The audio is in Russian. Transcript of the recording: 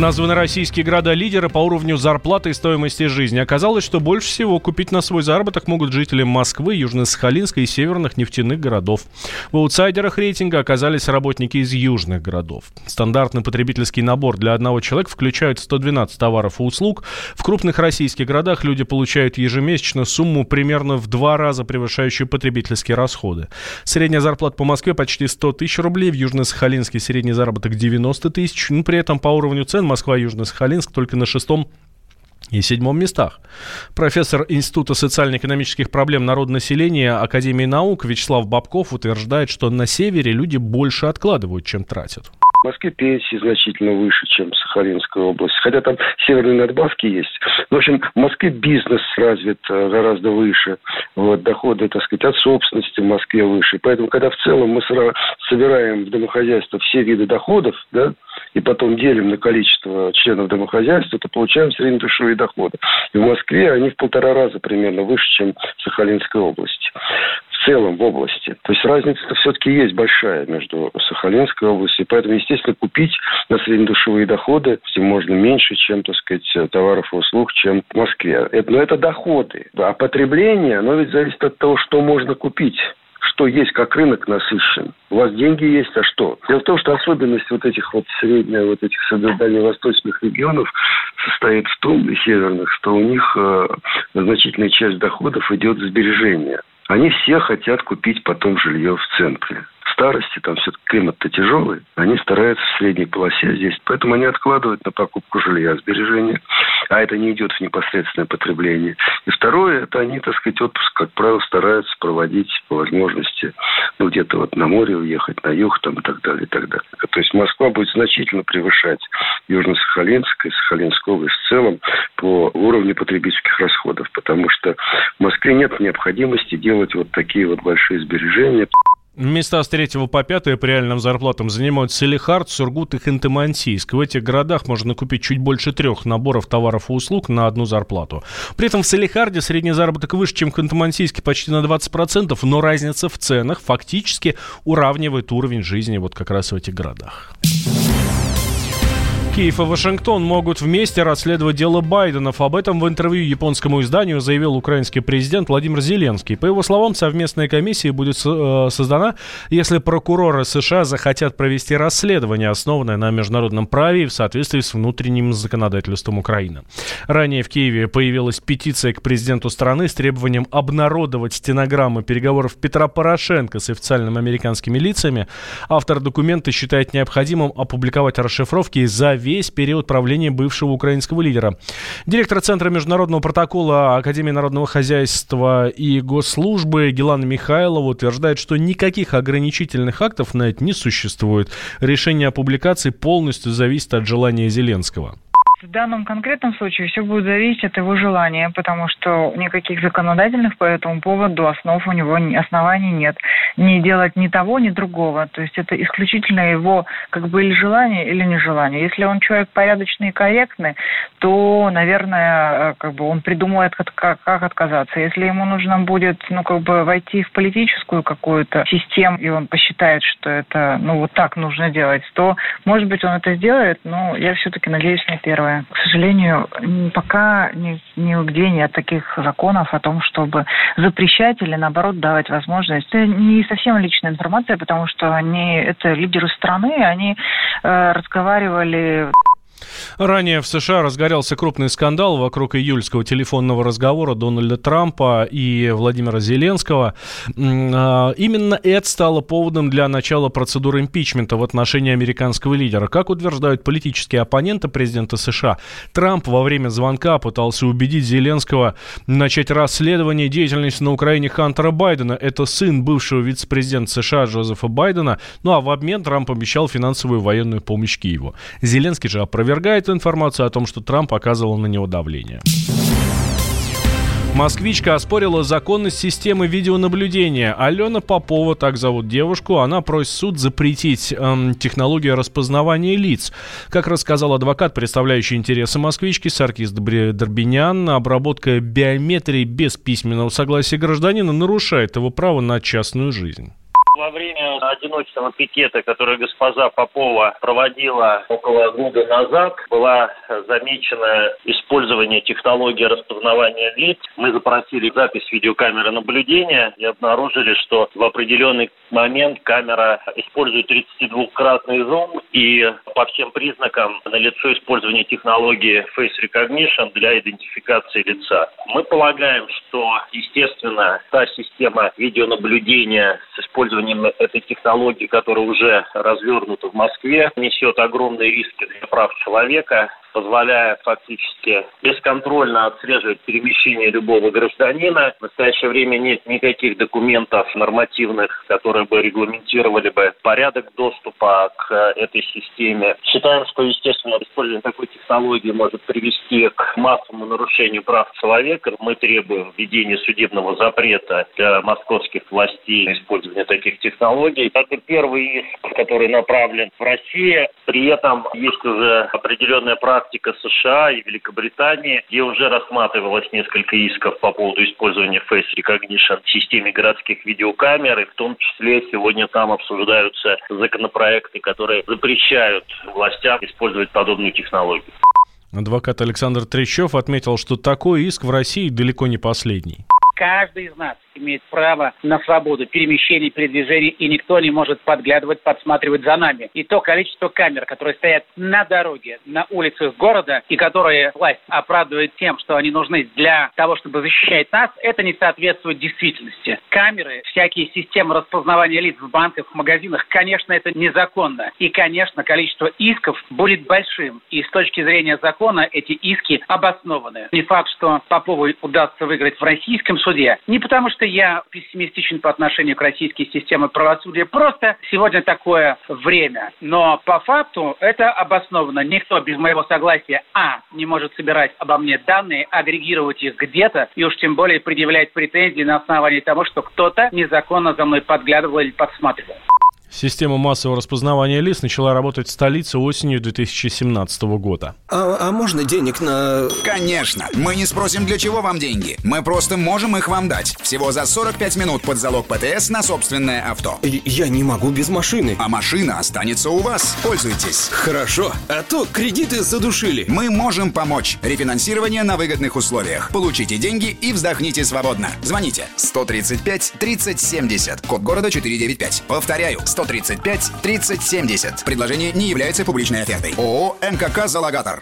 Названы российские города-лидеры по уровню зарплаты и стоимости жизни. Оказалось, что больше всего купить на свой заработок могут жители Москвы, Южно-Сахалинска и северных нефтяных городов. В аутсайдерах рейтинга оказались работники из южных городов. Стандартный потребительский набор для одного человека включает 112 товаров и услуг. В крупных российских городах люди получают ежемесячно сумму примерно в два раза превышающую потребительские расходы. Средняя зарплата по Москве почти 100 тысяч рублей, в Южно-Сахалинске средний заработок 90 тысяч. Ну, при этом по уровню цен Москва и Южно-Сахалинск только на шестом и седьмом местах. Профессор Института социально-экономических проблем народонаселения Академии наук Вячеслав Бабков утверждает, что на севере люди больше откладывают, чем тратят. В Москве пенсии значительно выше, чем в Сахалинской области. Хотя там северные надбавки есть. В общем, в Москве бизнес развит э, гораздо выше. Вот, доходы, так сказать, от собственности в Москве выше. Поэтому, когда в целом мы собираем в домохозяйство все виды доходов, да, и потом делим на количество членов домохозяйства, то получаем среднедушевые доходы. И в Москве они в полтора раза примерно выше, чем в Сахалинской области в целом в области. То есть разница-то все-таки есть большая между Сахалинской областью. Поэтому, естественно, купить на среднедушевые доходы можно меньше, чем, так сказать, товаров и услуг, чем в Москве. Но это доходы. А потребление, оно ведь зависит от того, что можно купить что есть, как рынок насыщен. У вас деньги есть, а что? Дело в том, что особенность вот этих вот средних, вот этих дальневосточных регионов состоит в том, и северных, что у них э, значительная часть доходов идет в сбережения. Они все хотят купить потом жилье в центре старости, там все-таки климат-то тяжелый, они стараются в средней полосе здесь. Поэтому они откладывают на покупку жилья сбережения, а это не идет в непосредственное потребление. И второе, это они, так сказать, отпуск, как правило, стараются проводить по возможности, ну, где-то вот на море уехать, на юг там и так далее, и так далее. То есть Москва будет значительно превышать Южно-Сахалинск и Сахалинскую область в целом по уровню потребительских расходов, потому что в Москве нет необходимости делать вот такие вот большие сбережения. Места с 3 по 5 по реальным зарплатам занимают Селихард, Сургут и Ханты-Мансийск. В этих городах можно купить чуть больше трех наборов товаров и услуг на одну зарплату. При этом в Селихарде средний заработок выше, чем в Ханты-Мансийске почти на 20%, но разница в ценах фактически уравнивает уровень жизни вот как раз в этих городах. Киев и Вашингтон могут вместе расследовать дело Байденов. Об этом в интервью японскому изданию заявил украинский президент Владимир Зеленский. По его словам, совместная комиссия будет э, создана, если прокуроры США захотят провести расследование, основанное на международном праве и в соответствии с внутренним законодательством Украины. Ранее в Киеве появилась петиция к президенту страны с требованием обнародовать стенограммы переговоров Петра Порошенко с официальными американскими лицами. Автор документа считает необходимым опубликовать расшифровки за весь период правления бывшего украинского лидера. Директор Центра международного протокола Академии народного хозяйства и госслужбы Гелана Михайлова утверждает, что никаких ограничительных актов на это не существует. Решение о публикации полностью зависит от желания Зеленского. В данном конкретном случае все будет зависеть от его желания, потому что никаких законодательных по этому поводу основ у него оснований нет. Не делать ни того, ни другого. То есть это исключительно его как бы или желание, или нежелание. Если он человек порядочный и корректный, то, наверное, э, как бы он придумает, как, как отказаться. Если ему нужно будет, ну, как бы войти в политическую какую-то систему, и он посчитает, что это, ну, вот так нужно делать, то, может быть, он это сделает, но я все-таки надеюсь на первое. К сожалению, пока ни, нигде нет таких законов о том, чтобы запрещать или, наоборот, давать возможность. Это не совсем личная информация, потому что они, это лидеры страны, они э, разговаривали Ранее в США разгорелся крупный скандал вокруг июльского телефонного разговора Дональда Трампа и Владимира Зеленского. А, именно это стало поводом для начала процедуры импичмента в отношении американского лидера. Как утверждают политические оппоненты президента США, Трамп во время звонка пытался убедить Зеленского начать расследование деятельности на Украине Хантера Байдена. Это сын бывшего вице-президента США Джозефа Байдена. Ну а в обмен Трамп обещал финансовую и военную помощь Киеву. Зеленский же опровергает опровергает информацию о том, что Трамп оказывал на него давление. Москвичка оспорила законность системы видеонаблюдения. Алена Попова, так зовут девушку, она просит суд запретить эм, технологию распознавания лиц. Как рассказал адвокат, представляющий интересы москвички Саркис Дорбинян, обработка биометрии без письменного согласия гражданина нарушает его право на частную жизнь во время одиночного пикета, который госпожа Попова проводила около года назад, была замечена использование технологии распознавания лиц. Мы запросили запись видеокамеры наблюдения и обнаружили, что в определенный момент камера использует 32-кратный зум и по всем признакам налицо использование технологии Face Recognition для идентификации лица. Мы полагаем, что, естественно, та система видеонаблюдения с использованием этой технологии, которая уже развернута в Москве, несет огромные риски для прав человека позволяя фактически бесконтрольно отслеживать перемещение любого гражданина. В настоящее время нет никаких документов нормативных, которые бы регламентировали бы порядок доступа к этой системе. Считаем, что, естественно, использование такой технологии может привести к массовому нарушению прав человека. Мы требуем введения судебного запрета для московских властей на использование таких технологий. Это первый иск, который направлен в Россию. При этом есть уже определенная практика практика США и Великобритании, где уже рассматривалось несколько исков по поводу использования Face Recognition в системе городских видеокамер, и в том числе сегодня там обсуждаются законопроекты, которые запрещают властям использовать подобную технологию. Адвокат Александр Трещев отметил, что такой иск в России далеко не последний. Каждый из нас имеет право на свободу перемещения, передвижения, и никто не может подглядывать, подсматривать за нами. И то количество камер, которые стоят на дороге, на улицах города, и которые власть оправдывает тем, что они нужны для того, чтобы защищать нас, это не соответствует действительности. Камеры, всякие системы распознавания лиц в банках, в магазинах, конечно, это незаконно. И, конечно, количество исков будет большим. И с точки зрения закона эти иски обоснованы. Не факт, что Попову удастся выиграть в российском суде. Не потому, что я пессимистичен по отношению к российской системе правосудия. Просто сегодня такое время. Но по факту это обосновано. Никто без моего согласия, а, не может собирать обо мне данные, агрегировать их где-то, и уж тем более предъявлять претензии на основании того, что кто-то незаконно за мной подглядывал или подсматривал. Система массового распознавания лиц начала работать в столице осенью 2017 года. А, а можно денег на... Конечно. Мы не спросим, для чего вам деньги. Мы просто можем их вам дать. Всего за 45 минут под залог ПТС на собственное авто. Я не могу без машины. А машина останется у вас. Пользуйтесь. Хорошо. А то кредиты задушили. Мы можем помочь. Рефинансирование на выгодных условиях. Получите деньги и вздохните свободно. Звоните 135 30 70. Код города 495. Повторяю. 135 30 70. Предложение не является публичной офертой. ООО «МКК Залагатор».